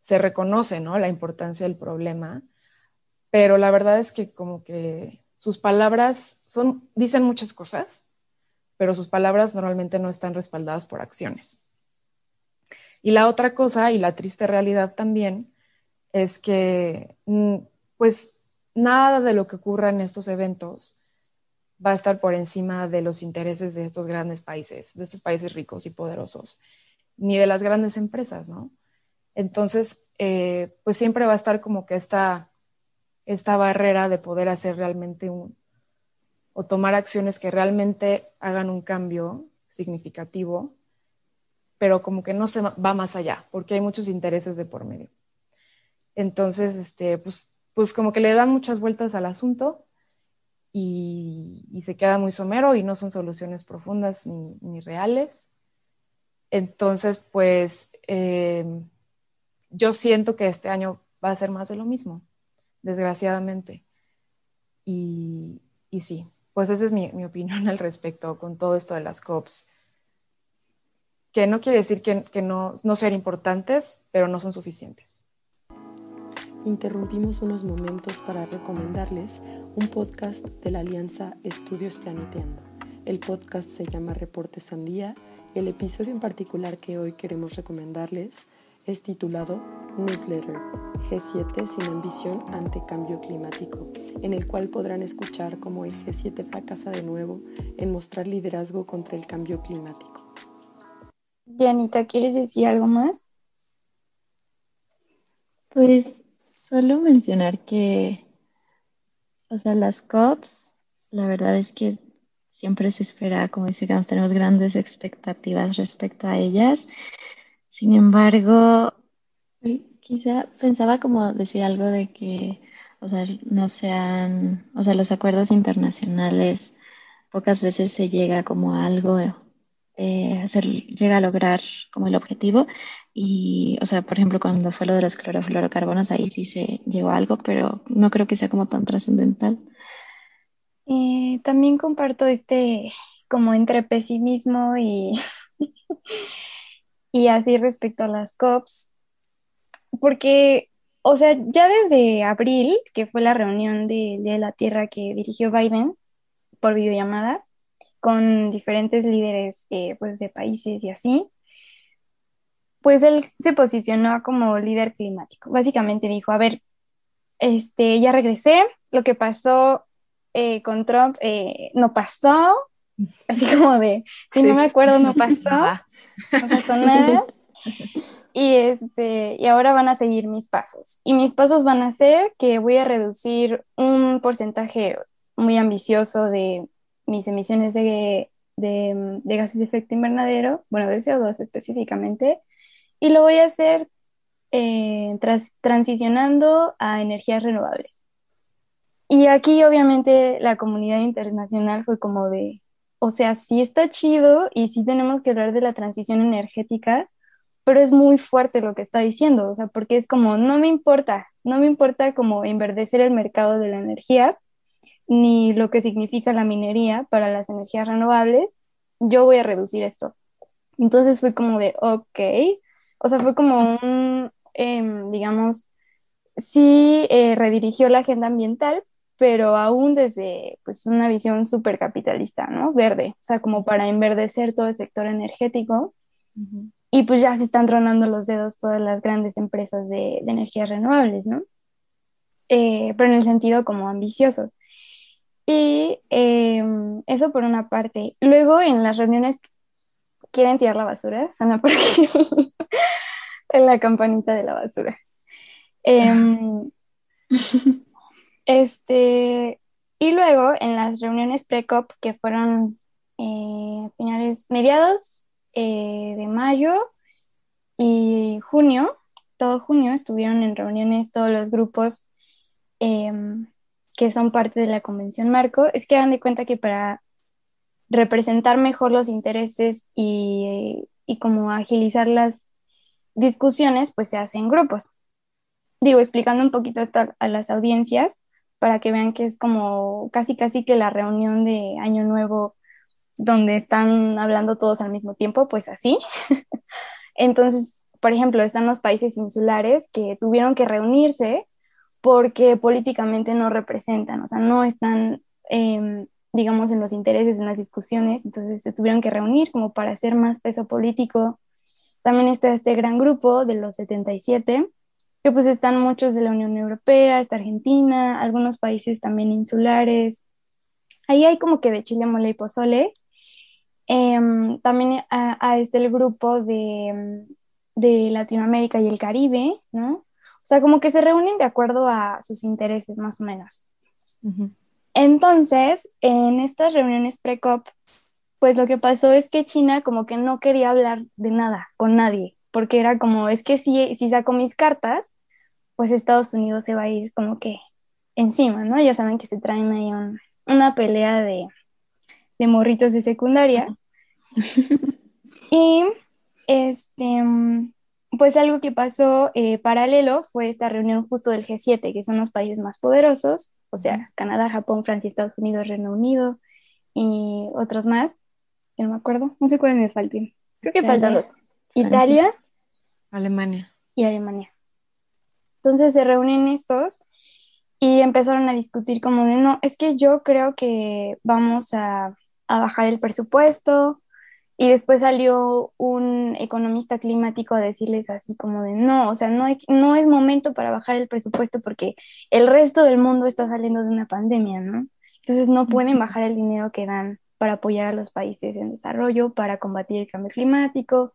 se reconoce ¿no? la importancia del problema, pero la verdad es que como que sus palabras son, dicen muchas cosas, pero sus palabras normalmente no están respaldadas por acciones. Y la otra cosa, y la triste realidad también, es que mm, pues nada de lo que ocurra en estos eventos va a estar por encima de los intereses de estos grandes países, de estos países ricos y poderosos, ni de las grandes empresas, ¿no? Entonces, eh, pues siempre va a estar como que esta, esta barrera de poder hacer realmente un, o tomar acciones que realmente hagan un cambio significativo, pero como que no se va más allá, porque hay muchos intereses de por medio. Entonces, este, pues, pues como que le dan muchas vueltas al asunto y, se queda muy somero y no son soluciones profundas ni, ni reales. Entonces, pues, eh, yo siento que este año va a ser más de lo mismo, desgraciadamente. Y, y sí, pues esa es mi, mi, opinión al respecto con todo esto de las COPs, que no quiere decir que, que no, no sean importantes, pero no son suficientes. Interrumpimos unos momentos para recomendarles un podcast de la Alianza Estudios Planeteando. El podcast se llama Reporte Sandía el episodio en particular que hoy queremos recomendarles es titulado Newsletter G7 sin ambición ante cambio climático, en el cual podrán escuchar cómo el G7 fracasa de nuevo en mostrar liderazgo contra el cambio climático. Janita, ¿quieres decir algo más? Pues solo mencionar que, o sea, las COPs, la verdad es que siempre se espera, como dice tenemos grandes expectativas respecto a ellas sin embargo, quizá pensaba como decir algo de que, o sea, no sean, o sea, los acuerdos internacionales pocas veces se llega como algo, eh, llega a lograr como el objetivo y, o sea, por ejemplo, cuando fue lo de los clorofluorocarbonos, ahí sí se llegó a algo, pero no creo que sea como tan trascendental. Eh, también comparto este como entre pesimismo y (laughs) y así respecto a las COPs, porque, o sea, ya desde abril, que fue la reunión de, de la Tierra que dirigió Biden por videollamada, con diferentes líderes eh, pues, de países y así, pues él se posicionó como líder climático. Básicamente dijo, a ver, este, ya regresé, lo que pasó eh, con Trump eh, no pasó, así como de, si no me acuerdo, no (laughs) pasó no pasó nada. (laughs) Y, este, y ahora van a seguir mis pasos. Y mis pasos van a ser que voy a reducir un porcentaje muy ambicioso de mis emisiones de, de, gases de efecto invernadero, bueno, de CO2 específicamente, y lo voy a hacer eh, transicionando a energías renovables. Y aquí obviamente la comunidad internacional fue como de, o sea, sí está chido y sí tenemos que hablar de la transición energética, pero es muy fuerte lo que está diciendo, o sea, porque es como, no me importa, no me importa como enverdecer el mercado de la energía, ni lo que significa la minería para las energías renovables, yo voy a reducir esto. Entonces fue como de, ok, o sea, fue como un, em, digamos, sí eh, redirigió la agenda ambiental, pero aún desde pues, una visión súper capitalista, ¿no? Verde, o sea, como para enverdecer todo el sector energético. Y pues ya se están tronando los dedos todas las grandes empresas de, energías renovables, ¿no? Eh, pero en el sentido como ambicioso. Y em, eso por una parte. Luego en las reuniones quieren tirar la basura, sana (laughs) por en la campanita de la basura. Eh, Este, y luego en las reuniones pre-COP que fueron eh, finales, mediados eh, de mayo y junio, todo junio estuvieron en reuniones todos los grupos em, que son parte de la Convención Marco. Es que dan de cuenta que para representar mejor los intereses y, y como agilizar las discusiones, pues se hacen grupos. Digo, explicando un poquito esto a las audiencias, para que vean que es como casi casi que la reunión de Año Nuevo donde están hablando todos al mismo tiempo, pues así. (laughs) Entonces, por ejemplo, están los países insulares que tuvieron que reunirse porque políticamente no representan, o sea, no están, em, digamos, en los intereses, en las discusiones, entonces se tuvieron que reunir como para hacer más peso político. También está este gran grupo de los 77, que pues están muchos de la Unión Europea, está Argentina, algunos países también insulares. Ahí hay como que de Chile, mole y pozole. Em, también a, este el grupo de, de, Latinoamérica y el Caribe, ¿no? O sea, como que se reúnen de acuerdo a sus intereses, más o menos. Entonces, en estas reuniones pre-COP, pues lo que pasó es que China como que no quería hablar de nada con nadie, porque era como, es que si, si saco mis cartas, pues Estados Unidos se va a ir como que encima, ¿no? Ya saben que se traen ahí una pelea de, de morritos de secundaria. (laughs) y este, pues algo que pasó eh, paralelo fue esta reunión justo del G7, que son los países más poderosos, o sea, Canadá, Japón, Francia, Estados Unidos, Reino Unido y otros más, no me acuerdo, no sé cuáles me falten. Creo que faltan dos. Italia, Alemania y Alemania. Entonces se reúnen estos y empezaron a discutir como no, es que yo creo que vamos a, a bajar el presupuesto, y después salió un economista climático a decirles así como de, no, o sea, no, no es momento para bajar el presupuesto porque el resto del mundo está saliendo de una pandemia, ¿no? Entonces no pueden bajar el dinero que dan para apoyar a los países en desarrollo, para combatir el cambio climático.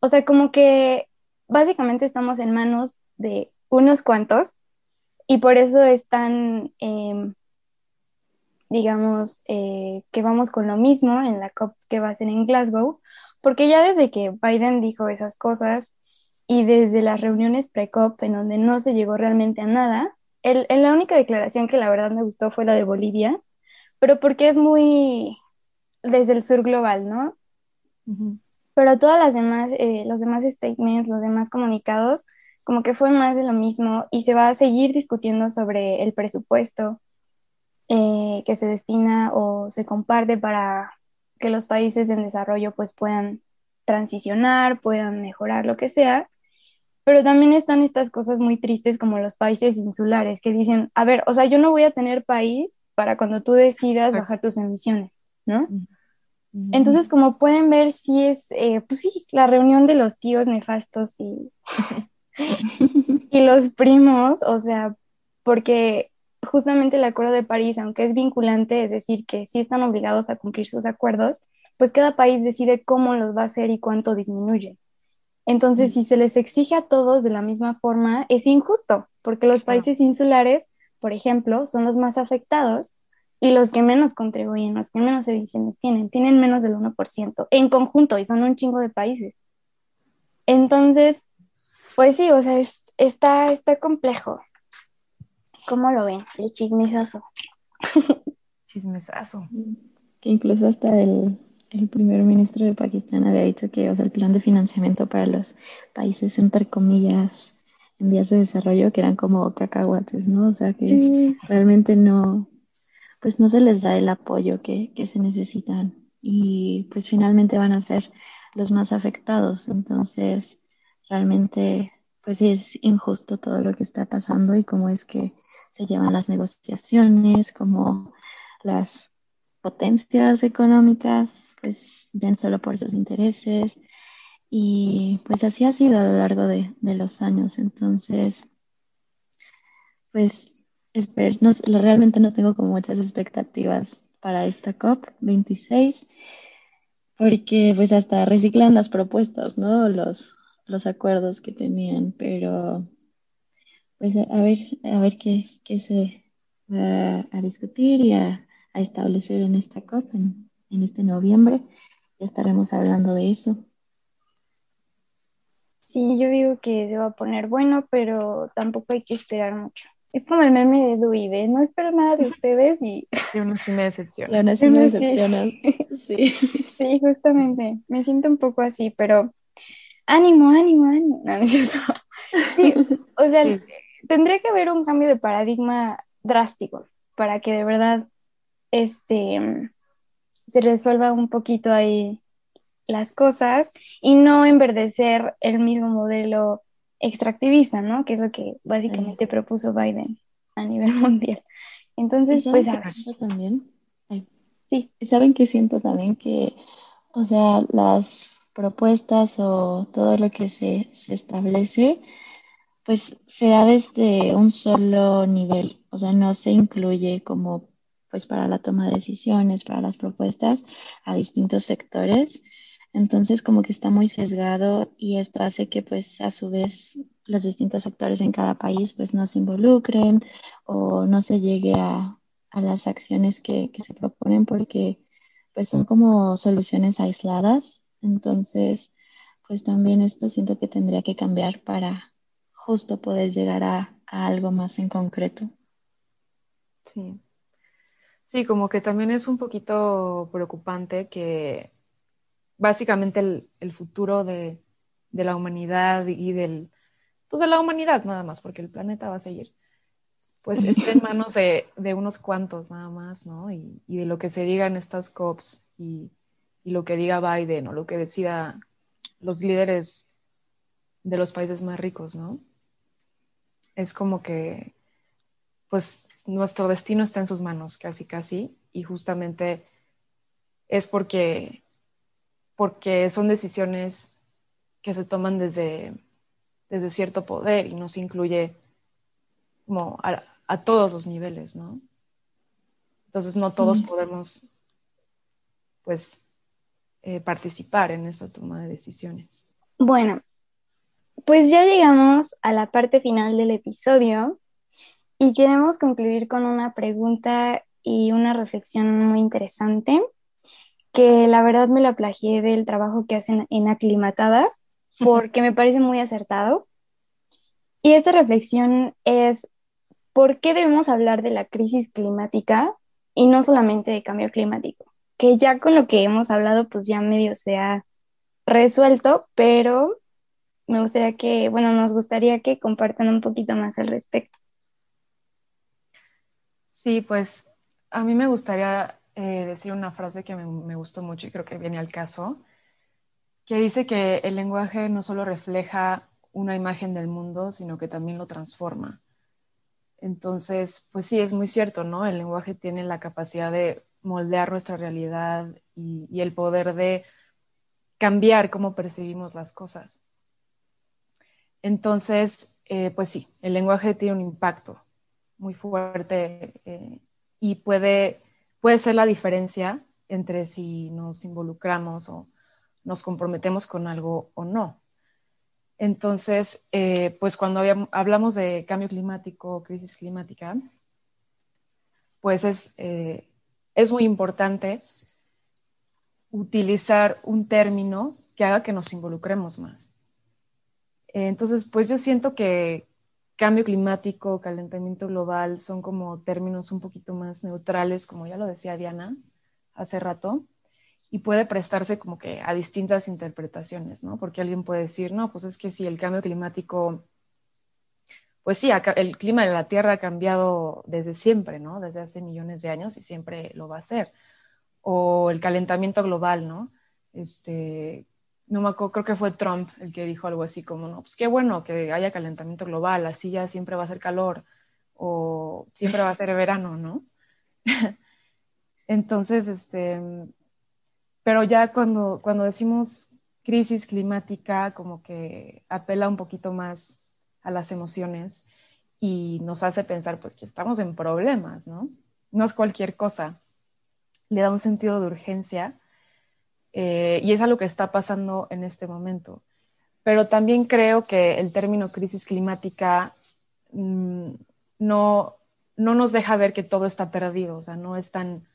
O sea, como que básicamente estamos en manos de unos cuantos y por eso están em, digamos, eh, que vamos con lo mismo en la COP que va a ser en Glasgow, porque ya desde que Biden dijo esas cosas y desde las reuniones pre-COP en donde no se llegó realmente a nada, el, la única declaración que la verdad me gustó fue la de Bolivia, pero porque es muy desde el sur global, ¿no? Pero todas las demás, eh, los demás statements, los demás comunicados, como que fue más de lo mismo y se va a seguir discutiendo sobre el presupuesto, eh, que se destina o se comparte para que los países en desarrollo pues puedan transicionar, puedan mejorar lo que sea. Pero también están estas cosas muy tristes como los países insulares que dicen, a ver, o sea, yo no voy a tener país para cuando tú decidas bajar tus emisiones, ¿no? Entonces, como pueden ver, sí es, eh, pues sí, la reunión de los tíos nefastos y, (laughs) y los primos, o sea, porque justamente el Acuerdo de París, aunque es vinculante, es decir, que sí están obligados a cumplir sus acuerdos, pues cada país decide cómo los va a hacer y cuánto disminuye. Entonces, si se les exige a todos de la misma forma, es injusto, porque los países insulares, por ejemplo, son los más afectados y los que menos contribuyen, los que menos emisiones tienen, tienen menos del 1% en conjunto y son un chingo de países. Entonces, pues sí, o sea, está, está complejo. ¿Cómo lo ven? El chismesazo. chismesazo. Que incluso hasta el, primer ministro de Pakistán había dicho que, o sea, el plan de financiamiento para los países, entre comillas, en vías de desarrollo, que eran como cacahuates, ¿no? O sea, que realmente no, pues no se les da el apoyo que, que se necesitan y pues finalmente van a ser los más afectados. Entonces, realmente, pues es injusto todo lo que está pasando y cómo es que se llevan las negociaciones, como las potencias económicas pues ven solo por sus intereses y pues así ha sido a lo largo de, los años. Entonces, pues realmente no tengo como muchas expectativas para esta COP26 porque pues hasta reciclan las propuestas, ¿no? Los, los acuerdos que tenían, pero pues a ver, a ver qué, qué se va a discutir y a, establecer en esta COP en, este noviembre. Ya estaremos hablando de eso. Sí, yo digo que se va a poner bueno, pero tampoco hay que esperar mucho. Es como el meme de Dewey, de no espero nada de ustedes y... (laughs) Y uno sí me decepciona. Y uno sí me decepciona. (laughs) Sí. sí, justamente. Me siento un poco así, pero ánimo, ánimo, ánimo. No, (laughs) Sí, o sea, tendría que haber un cambio de paradigma drástico para que de verdad este, se resuelva un poquito ahí las cosas y no enverdecer el mismo modelo extractivista, ¿no? Que es lo que básicamente propuso Biden a nivel (laughs) mundial. Entonces, pues a también. Sí. ¿Saben que siento también que, o sea, las propuestas o todo lo que se, se establece pues se da desde un solo nivel, o sea, no se incluye como pues para la toma de decisiones, para las propuestas a distintos sectores. Entonces como que está muy sesgado y esto hace que pues a su vez los distintos sectores en cada país pues no se involucren o no se llegue a, las acciones que, que se proponen porque pues son como soluciones aisladas. Entonces pues también esto siento que tendría que cambiar para justo poder llegar a, algo más en concreto. Sí. Sí, como que también es un poquito preocupante que básicamente el, futuro de, de la humanidad y del, pues de la humanidad nada más, porque el planeta va a seguir, pues (laughs) esté en manos de, de unos cuantos nada más, ¿no? Y, y, de lo que se diga en estas COPs y, y lo que diga Biden o lo que decida los líderes de los países más ricos, ¿no? Es como que, pues nuestro destino está en sus manos, casi, casi, y justamente es porque, porque son decisiones que se toman desde, desde cierto poder y no se incluye como a, todos los niveles, ¿no? Entonces no todos podemos, pues, eh, participar en esa toma de decisiones. Bueno, pues ya llegamos a la parte final del episodio y queremos concluir con una pregunta y una reflexión muy interesante, que la verdad me la plagié del trabajo que hacen en Aclimatadas, porque me parece muy acertado. Y esta reflexión es, ¿por qué debemos hablar de la crisis climática y no solamente de cambio climático? Que ya con lo que hemos hablado, pues ya medio se ha resuelto, pero me gustaría que, bueno, nos gustaría que compartan un poquito más al respecto. Sí, pues a mí me gustaría eh, decir una frase que me, me, gustó mucho y creo que viene al caso, que dice que el lenguaje no solo refleja una imagen del mundo, sino que también lo transforma. Entonces, pues sí, es muy cierto, ¿no? El lenguaje tiene la capacidad de moldear nuestra realidad y, y el poder de cambiar cómo percibimos las cosas. Entonces, eh, pues sí, el lenguaje tiene un impacto muy fuerte eh, y puede, puede ser la diferencia entre si nos involucramos o nos comprometemos con algo o no. Entonces, eh, pues cuando hablamos de cambio climático, crisis climática, pues es, es muy importante utilizar un término que haga que nos involucremos más. Entonces, pues yo siento que cambio climático, calentamiento global son como términos un poquito más neutrales, como ya lo decía Diana hace rato, y puede prestarse como que a distintas interpretaciones, ¿no? Porque alguien puede decir, no, pues es que si el cambio climático, pues sí, el clima de la Tierra ha cambiado desde siempre, ¿no? Desde hace millones de años y siempre lo va a hacer. O el calentamiento global, ¿no? Este, no me acuerdo, creo que fue Trump el que dijo algo así como, no, pues qué bueno que haya calentamiento global, así ya siempre va a ser calor o siempre va a ser verano, ¿no? (laughs) Entonces, este, pero ya cuando, cuando decimos crisis climática, como que apela un poquito más a las emociones y nos hace pensar, pues, que estamos en problemas, ¿no? No es cualquier cosa. Le da un sentido de urgencia eh, y es algo que está pasando en este momento. Pero también creo que el término crisis climática mm, no, no nos deja ver que todo está perdido, o sea, no es tan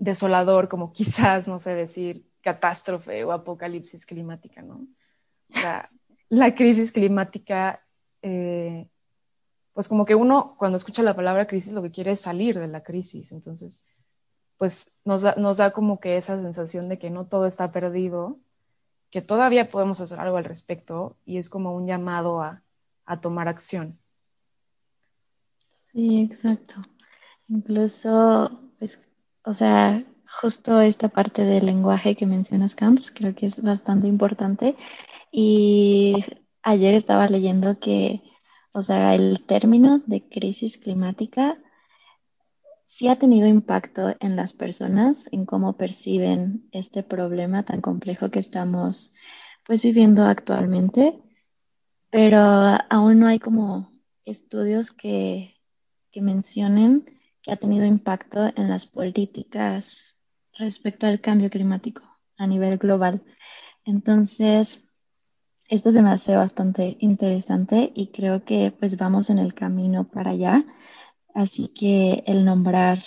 desolador como (laughs) quizás, no sé, decir catástrofe o apocalipsis climática, ¿no? O sea, la crisis climática, eh, pues como que uno cuando escucha la palabra crisis lo que quiere es salir de la crisis, entonces pues nos da, nos da como que esa sensación de que no todo está perdido, que todavía podemos hacer algo al respecto y es como un llamado a, a tomar acción. Sí, exacto. Incluso, pues, o sea, justo esta parte del lenguaje que mencionas, Camps, creo que es bastante importante. Y ayer estaba leyendo que, o sea, el término de crisis climática sí ha tenido impacto en las personas, en cómo perciben este problema tan complejo que estamos pues viviendo actualmente, pero aún no hay como estudios que, que mencionen que ha tenido impacto en las políticas respecto al cambio climático a nivel global. Entonces, esto se me hace bastante interesante y creo que pues vamos en el camino para allá. Así que el nombrar,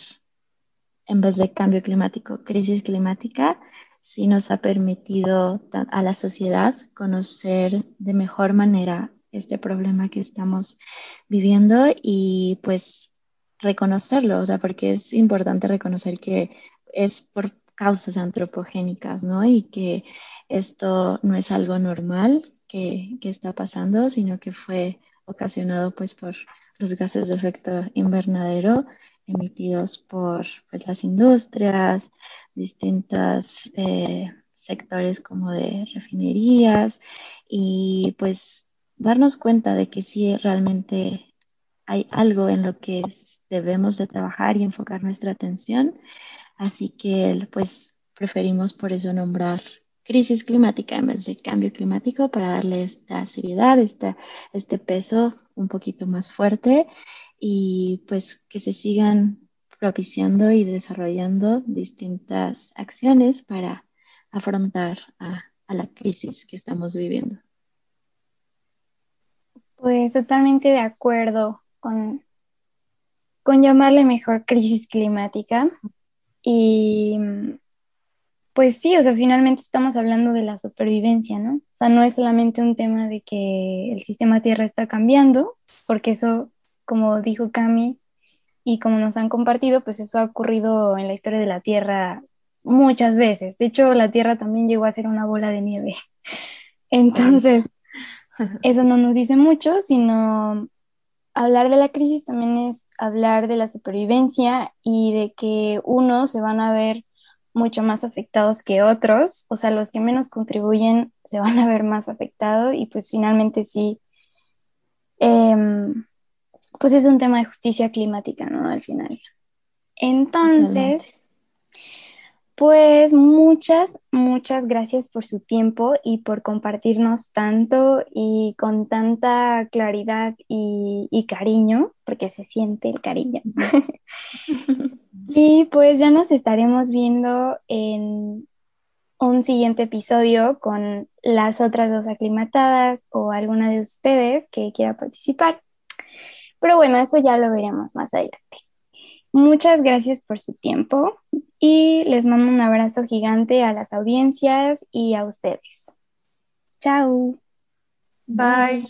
en vez de cambio climático, crisis climática, sí nos ha permitido a la sociedad conocer de mejor manera este problema que estamos viviendo y pues reconocerlo, o sea, porque es importante reconocer que es por causas antropogénicas, ¿no? Y que esto no es algo normal que, que está pasando, sino que fue ocasionado pues por los gases de efecto invernadero emitidos por pues, las industrias, distintos eh, sectores como de refinerías y pues darnos cuenta de que sí realmente hay algo en lo que debemos de trabajar y enfocar nuestra atención. Así que pues preferimos por eso nombrar crisis climática en vez de cambio climático para darle esta seriedad, esta, este peso un poquito más fuerte y pues que se sigan propiciando y desarrollando distintas acciones para afrontar a, la crisis que estamos viviendo. Pues totalmente de acuerdo con, con llamarle mejor crisis climática. Y pues sí, o sea, finalmente estamos hablando de la supervivencia, ¿no? O sea, no es solamente un tema de que el sistema Tierra está cambiando, porque eso, como dijo Cami, y como nos han compartido, pues eso ha ocurrido en la historia de la Tierra muchas veces. De hecho, la Tierra también llegó a ser una bola de nieve. (laughs) Entonces, eso no nos dice mucho, sino hablar de la crisis también es hablar de la supervivencia y de que unos se van a ver mucho más afectados que otros, o sea, los que menos contribuyen se van a ver más afectados y pues finalmente sí, em, pues es un tema de justicia climática, ¿no? Al final. Entonces, pues muchas, muchas gracias por su tiempo y por compartirnos tanto y con tanta claridad y, y cariño, porque se siente el cariño. (laughs) Y pues ya nos estaremos viendo en un siguiente episodio con las otras dos aclimatadas o alguna de ustedes que quiera participar. Pero bueno, eso ya lo veremos más adelante. Muchas gracias por su tiempo y les mando un abrazo gigante a las audiencias y a ustedes. Chao. Bye.